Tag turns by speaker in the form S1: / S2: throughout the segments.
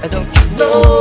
S1: And don't you know?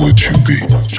S2: For you music.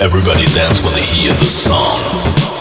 S2: Everybody dance when they hear the song.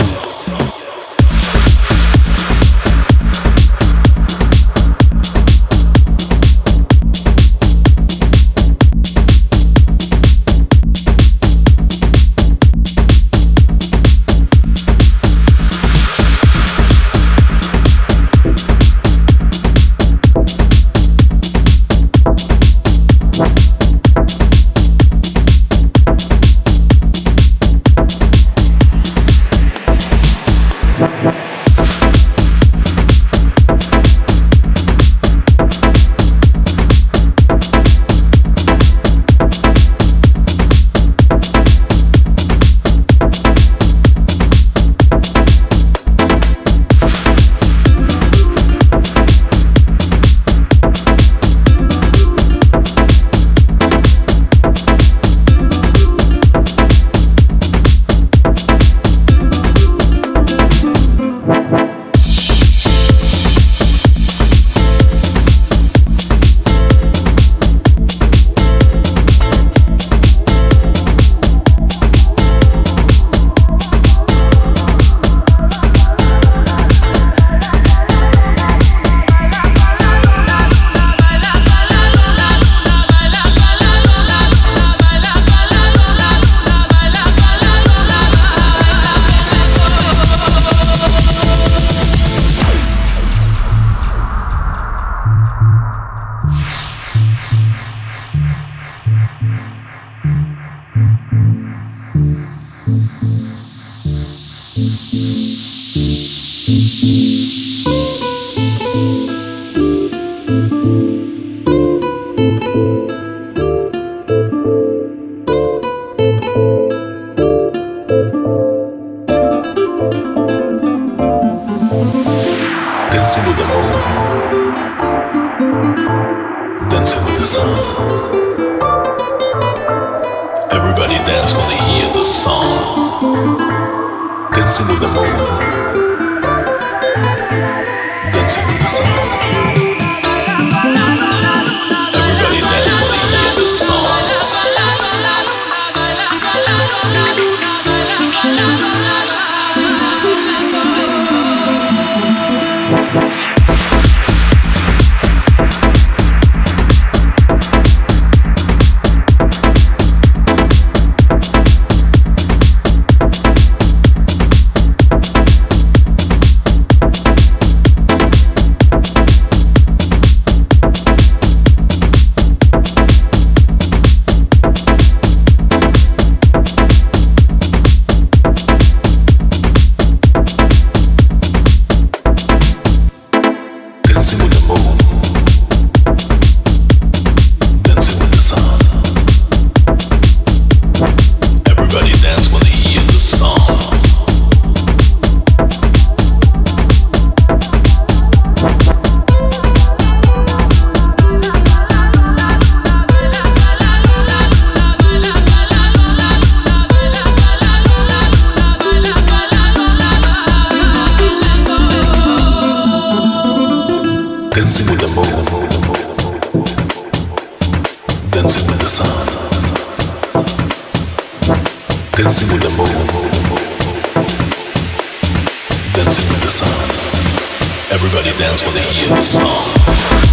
S2: Everybody dance when they hear this song.